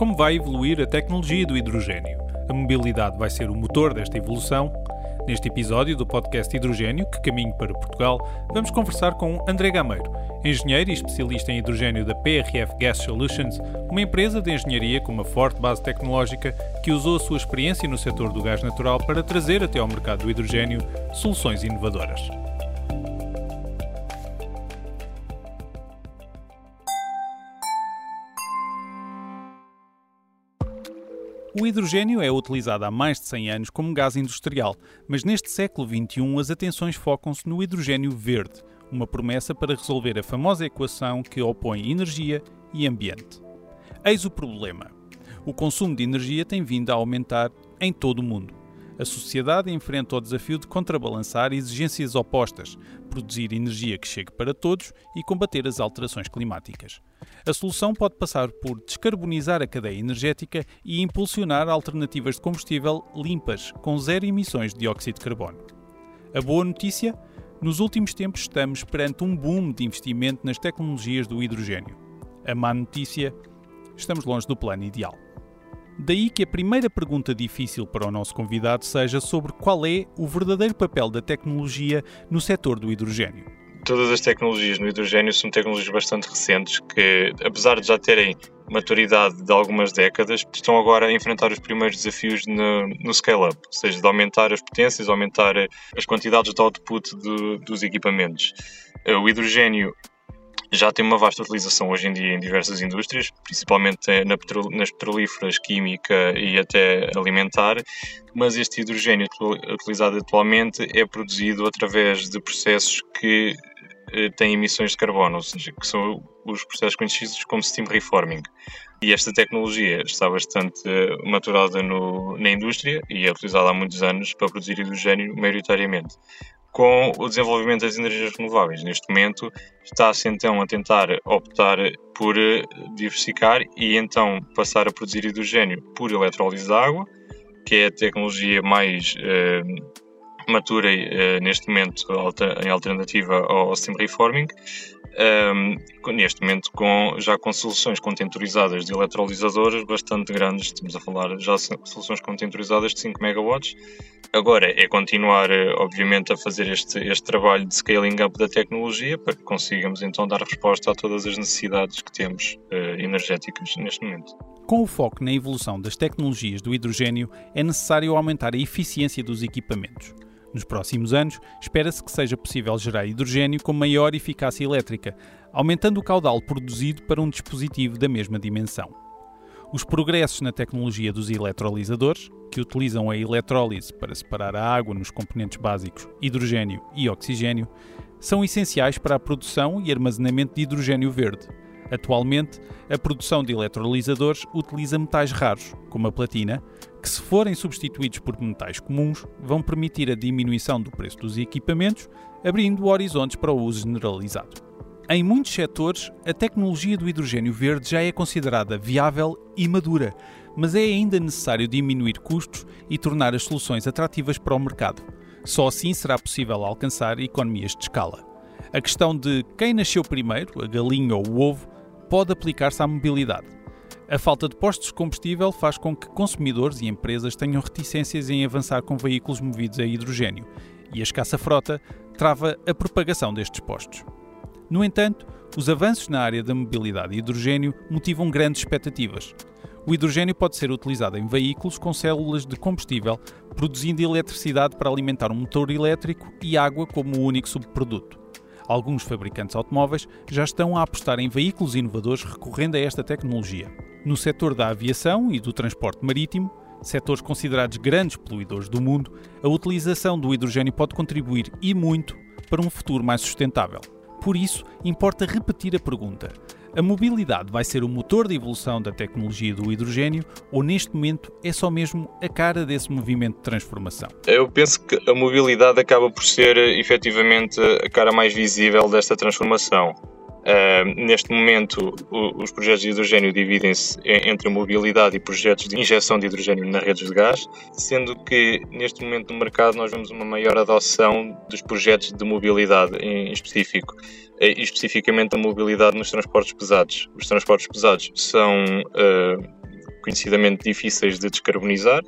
Como vai evoluir a tecnologia do hidrogênio? A mobilidade vai ser o motor desta evolução? Neste episódio do podcast Hidrogênio, que caminho para Portugal, vamos conversar com André Gameiro, engenheiro e especialista em hidrogênio da PRF Gas Solutions, uma empresa de engenharia com uma forte base tecnológica que usou a sua experiência no setor do gás natural para trazer até ao mercado do hidrogênio soluções inovadoras. O hidrogênio é utilizado há mais de 100 anos como gás industrial, mas neste século XXI as atenções focam-se no hidrogênio verde, uma promessa para resolver a famosa equação que opõe energia e ambiente. Eis o problema: o consumo de energia tem vindo a aumentar em todo o mundo a sociedade enfrenta o desafio de contrabalançar exigências opostas, produzir energia que chegue para todos e combater as alterações climáticas. A solução pode passar por descarbonizar a cadeia energética e impulsionar alternativas de combustível limpas, com zero emissões de dióxido de carbono. A boa notícia? Nos últimos tempos estamos perante um boom de investimento nas tecnologias do hidrogênio. A má notícia? Estamos longe do plano ideal. Daí que a primeira pergunta difícil para o nosso convidado seja sobre qual é o verdadeiro papel da tecnologia no setor do hidrogênio. Todas as tecnologias no hidrogênio são tecnologias bastante recentes que, apesar de já terem maturidade de algumas décadas, estão agora a enfrentar os primeiros desafios no, no scale-up, ou seja, de aumentar as potências, aumentar as quantidades de output do, dos equipamentos. O hidrogênio já tem uma vasta utilização hoje em dia em diversas indústrias, principalmente na petro, nas petrolíferas, química e até alimentar, mas este hidrogênio utilizado atualmente é produzido através de processos que eh, têm emissões de carbono, ou seja, que são os processos conhecidos como steam reforming. E esta tecnologia está bastante eh, maturada no, na indústria e é utilizada há muitos anos para produzir hidrogênio maioritariamente com o desenvolvimento das energias renováveis. Neste momento está-se então a tentar optar por eh, diversificar e então passar a produzir hidrogênio por eletrólise de água, que é a tecnologia mais eh, matura eh, neste momento em alternativa ao steam reforming, um, neste momento com, já com soluções contemporizadas de eletrolisadoras bastante grandes, estamos a falar já soluções contemporizadas de 5 megawatts. Agora é continuar, eh, obviamente, a fazer este, este trabalho de scaling up da tecnologia para que consigamos então dar resposta a todas as necessidades que temos uh, energéticas neste momento. Com o foco na evolução das tecnologias do hidrogênio, é necessário aumentar a eficiência dos equipamentos. Nos próximos anos, espera-se que seja possível gerar hidrogênio com maior eficácia elétrica, aumentando o caudal produzido para um dispositivo da mesma dimensão. Os progressos na tecnologia dos eletrolisadores, que utilizam a eletrólise para separar a água nos componentes básicos hidrogênio e oxigênio, são essenciais para a produção e armazenamento de hidrogênio verde. Atualmente, a produção de eletrolisadores utiliza metais raros, como a platina, que, se forem substituídos por metais comuns, vão permitir a diminuição do preço dos equipamentos, abrindo horizontes para o uso generalizado. Em muitos setores, a tecnologia do hidrogênio verde já é considerada viável e madura, mas é ainda necessário diminuir custos e tornar as soluções atrativas para o mercado. Só assim será possível alcançar economias de escala. A questão de quem nasceu primeiro, a galinha ou o ovo, pode aplicar-se à mobilidade. A falta de postos de combustível faz com que consumidores e empresas tenham reticências em avançar com veículos movidos a hidrogênio, e a escassa frota trava a propagação destes postos. No entanto, os avanços na área da mobilidade e hidrogênio motivam grandes expectativas. O hidrogênio pode ser utilizado em veículos com células de combustível, produzindo eletricidade para alimentar um motor elétrico e água como o único subproduto. Alguns fabricantes automóveis já estão a apostar em veículos inovadores recorrendo a esta tecnologia. No setor da aviação e do transporte marítimo, setores considerados grandes poluidores do mundo, a utilização do hidrogênio pode contribuir e muito para um futuro mais sustentável. Por isso, importa repetir a pergunta: a mobilidade vai ser o motor de evolução da tecnologia do hidrogênio ou neste momento é só mesmo a cara desse movimento de transformação? Eu penso que a mobilidade acaba por ser efetivamente a cara mais visível desta transformação. Uh, neste momento, o, os projetos de hidrogênio dividem-se entre mobilidade e projetos de injeção de hidrogênio nas redes de gás, sendo que neste momento no mercado nós vemos uma maior adoção dos projetos de mobilidade em específico, e especificamente a mobilidade nos transportes pesados. Os transportes pesados são uh, conhecidamente difíceis de descarbonizar,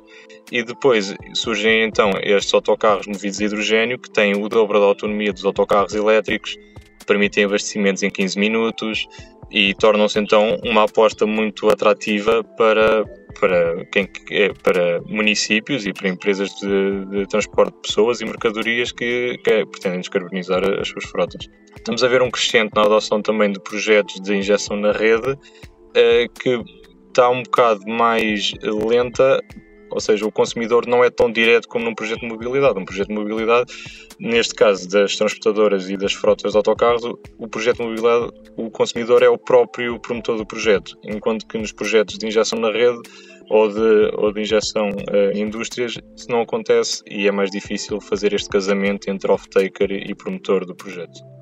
e depois surgem então estes autocarros movidos a hidrogênio que têm o dobro da autonomia dos autocarros elétricos, permitem abastecimentos em 15 minutos e tornam-se então uma aposta muito atrativa para, para, quem, para municípios e para empresas de, de transporte de pessoas e mercadorias que, que, pretendem descarbonizar as suas frotas. Estamos a ver um crescente na adoção também de projetos de injeção na rede eh, que está um bocado mais lenta ou seja, o consumidor não é tão direto como num projeto de mobilidade. Um projeto de mobilidade, neste caso das transportadoras e das frotas de autocarros, o projeto de mobilidade, o consumidor é o próprio promotor do projeto, enquanto que nos projetos de injeção na rede ou de, ou de injeção em indústrias, isso não acontece e é mais difícil fazer este casamento entre off-taker e promotor do projeto.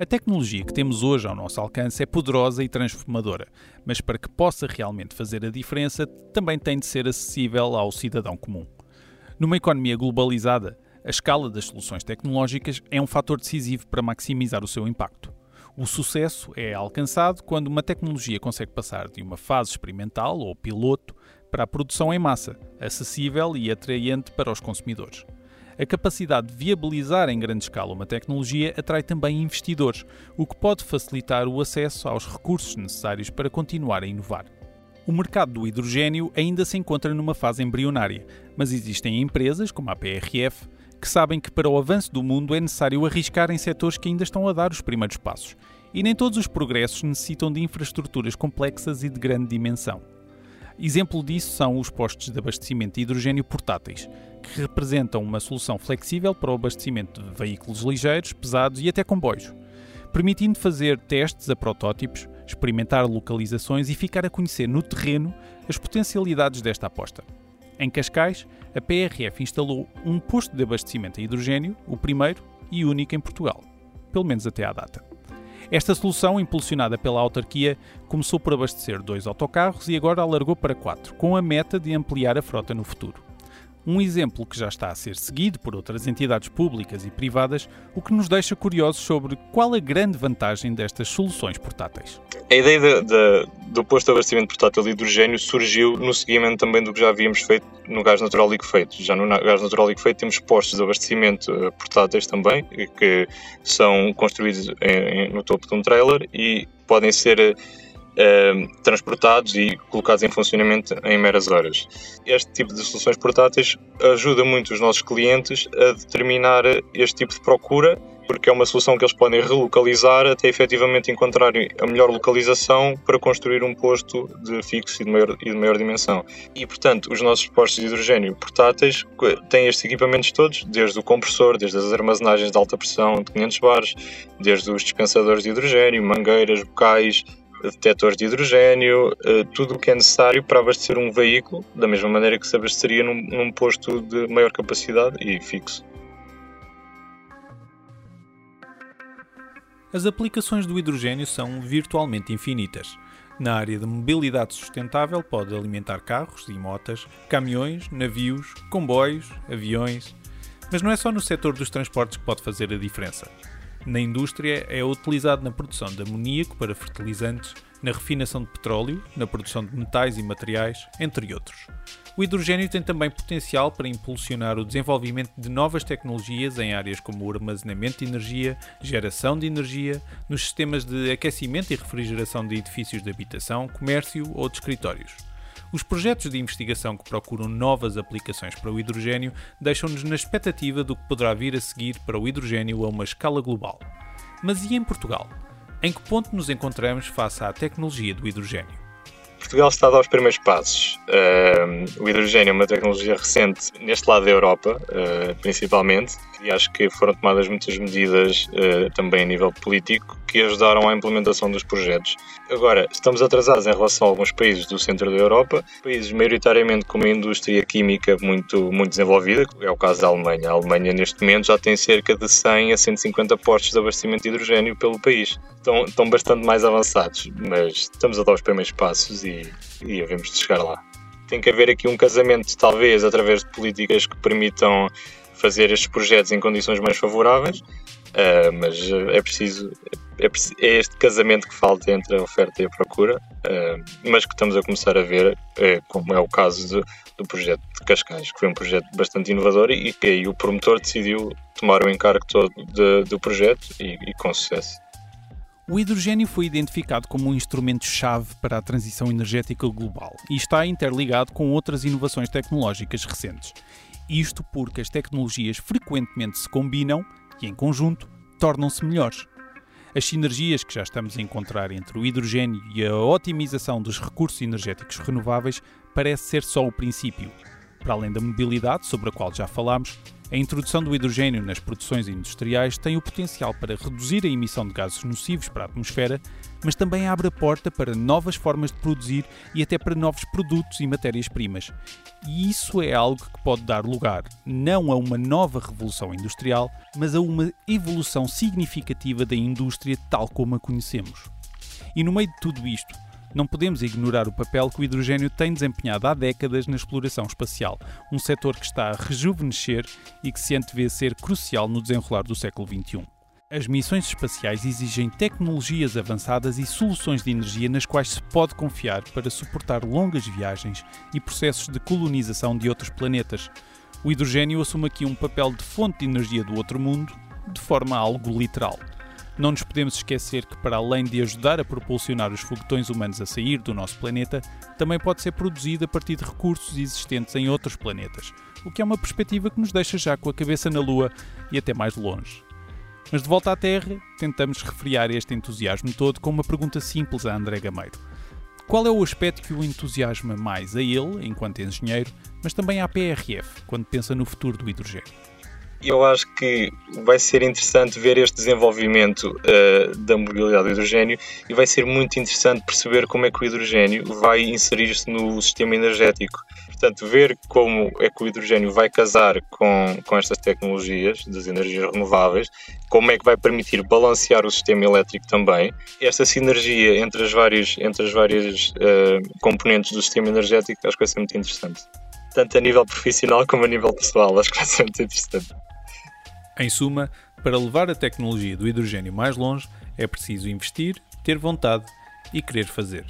A tecnologia que temos hoje ao nosso alcance é poderosa e transformadora, mas para que possa realmente fazer a diferença, também tem de ser acessível ao cidadão comum. Numa economia globalizada, a escala das soluções tecnológicas é um fator decisivo para maximizar o seu impacto. O sucesso é alcançado quando uma tecnologia consegue passar de uma fase experimental ou piloto para a produção em massa, acessível e atraente para os consumidores. A capacidade de viabilizar em grande escala uma tecnologia atrai também investidores, o que pode facilitar o acesso aos recursos necessários para continuar a inovar. O mercado do hidrogênio ainda se encontra numa fase embrionária, mas existem empresas, como a PRF, que sabem que para o avanço do mundo é necessário arriscar em setores que ainda estão a dar os primeiros passos. E nem todos os progressos necessitam de infraestruturas complexas e de grande dimensão. Exemplo disso são os postos de abastecimento de hidrogênio portáteis, que representam uma solução flexível para o abastecimento de veículos ligeiros, pesados e até comboios, permitindo fazer testes a protótipos, experimentar localizações e ficar a conhecer no terreno as potencialidades desta aposta. Em Cascais, a PRF instalou um posto de abastecimento a hidrogênio, o primeiro e único em Portugal, pelo menos até à data. Esta solução, impulsionada pela autarquia, começou por abastecer dois autocarros e agora alargou para quatro, com a meta de ampliar a frota no futuro. Um exemplo que já está a ser seguido por outras entidades públicas e privadas, o que nos deixa curiosos sobre qual a grande vantagem destas soluções portáteis. A ideia de, de, do posto de abastecimento portátil de hidrogênio surgiu no seguimento também do que já havíamos feito no gás natural liquefeito. Já no gás natural liquefeito temos postos de abastecimento eh, portáteis também, que são construídos em, no topo de um trailer e podem ser eh, transportados e colocados em funcionamento em meras horas. Este tipo de soluções portáteis ajuda muito os nossos clientes a determinar este tipo de procura, porque é uma solução que eles podem relocalizar até efetivamente encontrarem a melhor localização para construir um posto de fixo e de maior, e de maior dimensão. E, portanto, os nossos postos de hidrogênio portáteis têm estes equipamentos todos, desde o compressor, desde as armazenagens de alta pressão de 500 bares, desde os dispensadores de hidrogênio, mangueiras, bocais, detectores de hidrogênio, eh, tudo o que é necessário para abastecer um veículo, da mesma maneira que se abasteceria num, num posto de maior capacidade e fixo. As aplicações do hidrogênio são virtualmente infinitas. Na área de mobilidade sustentável, pode alimentar carros e motas, caminhões, navios, comboios, aviões. Mas não é só no setor dos transportes que pode fazer a diferença. Na indústria é utilizado na produção de amoníaco para fertilizantes, na refinação de petróleo, na produção de metais e materiais, entre outros. O hidrogênio tem também potencial para impulsionar o desenvolvimento de novas tecnologias em áreas como o armazenamento de energia, geração de energia, nos sistemas de aquecimento e refrigeração de edifícios de habitação, comércio ou de escritórios. Os projetos de investigação que procuram novas aplicações para o hidrogênio deixam-nos na expectativa do que poderá vir a seguir para o hidrogênio a uma escala global. Mas e em Portugal? Em que ponto nos encontramos face à tecnologia do hidrogênio? Portugal está a dar os primeiros passos. Uh, o hidrogênio é uma tecnologia recente neste lado da Europa, uh, principalmente, e acho que foram tomadas muitas medidas uh, também a nível político que ajudaram à implementação dos projetos. Agora, estamos atrasados em relação a alguns países do centro da Europa, países maioritariamente com uma indústria química muito, muito desenvolvida, é o caso da Alemanha. A Alemanha, neste momento, já tem cerca de 100 a 150 postos de abastecimento de hidrogênio pelo país. Estão, bastante mais avançados, mas estamos a dar os primeiros passos e, e havemos de chegar lá. Tem que haver aqui um casamento, talvez, através de políticas que permitam fazer estes projetos em condições mais favoráveis, uh, mas é preciso, é, é, este casamento que falta entre a oferta e a procura, uh, mas que estamos a começar a ver, uh, como é o caso de, do projeto de Cascais, que foi um projeto bastante inovador e que aí o promotor decidiu tomar o encargo todo de, do projeto e, e com sucesso. O hidrogênio foi identificado como um instrumento-chave para a transição energética global e está interligado com outras inovações tecnológicas recentes. Isto porque as tecnologias frequentemente se combinam e, em conjunto, tornam-se melhores. As sinergias que já estamos a encontrar entre o hidrogênio e a otimização dos recursos energéticos renováveis parece ser só o princípio. Para além da mobilidade, sobre a qual já falámos, a introdução do hidrogênio nas produções industriais tem o potencial para reduzir a emissão de gases nocivos para a atmosfera, mas também abre a porta para novas formas de produzir e até para novos produtos e matérias-primas. E isso é algo que pode dar lugar não a uma nova revolução industrial, mas a uma evolução significativa da indústria tal como a conhecemos. E no meio de tudo isto, não podemos ignorar o papel que o hidrogênio tem desempenhado há décadas na exploração espacial, um setor que está a rejuvenescer e que se antevê ser crucial no desenrolar do século XXI. As missões espaciais exigem tecnologias avançadas e soluções de energia nas quais se pode confiar para suportar longas viagens e processos de colonização de outros planetas. O hidrogênio assume aqui um papel de fonte de energia do outro mundo, de forma algo literal. Não nos podemos esquecer que, para além de ajudar a propulsionar os foguetões humanos a sair do nosso planeta, também pode ser produzido a partir de recursos existentes em outros planetas, o que é uma perspectiva que nos deixa já com a cabeça na Lua e até mais longe. Mas de volta à Terra, tentamos refriar este entusiasmo todo com uma pergunta simples a André Gameiro. Qual é o aspecto que o entusiasma mais a ele, enquanto engenheiro, mas também à PRF, quando pensa no futuro do hidrogênio? Eu acho que vai ser interessante ver este desenvolvimento uh, da mobilidade do hidrogênio e vai ser muito interessante perceber como é que o hidrogênio vai inserir-se no sistema energético. Portanto, ver como é que o hidrogênio vai casar com, com estas tecnologias das energias renováveis, como é que vai permitir balancear o sistema elétrico também. Esta sinergia entre as várias, entre as várias uh, componentes do sistema energético acho que vai ser muito interessante tanto a nível profissional como a nível pessoal. Acho que vai ser muito interessante. Em suma, para levar a tecnologia do hidrogênio mais longe, é preciso investir, ter vontade e querer fazer.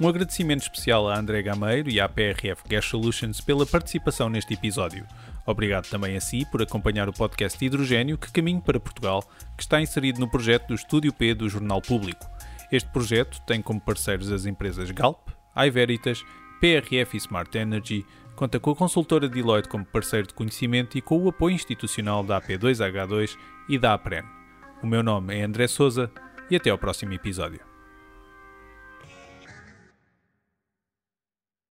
Um agradecimento especial a André Gameiro e à PRF Gas Solutions pela participação neste episódio. Obrigado também a si por acompanhar o podcast Hidrogênio que caminho para Portugal, que está inserido no projeto do Estúdio P do Jornal Público. Este projeto tem como parceiros as empresas Galp, iVeritas, PRF e Smart Energy, conta com a consultora Deloitte como parceiro de conhecimento e com o apoio institucional da AP2H2 e da APREN. O meu nome é André Souza e até ao próximo episódio.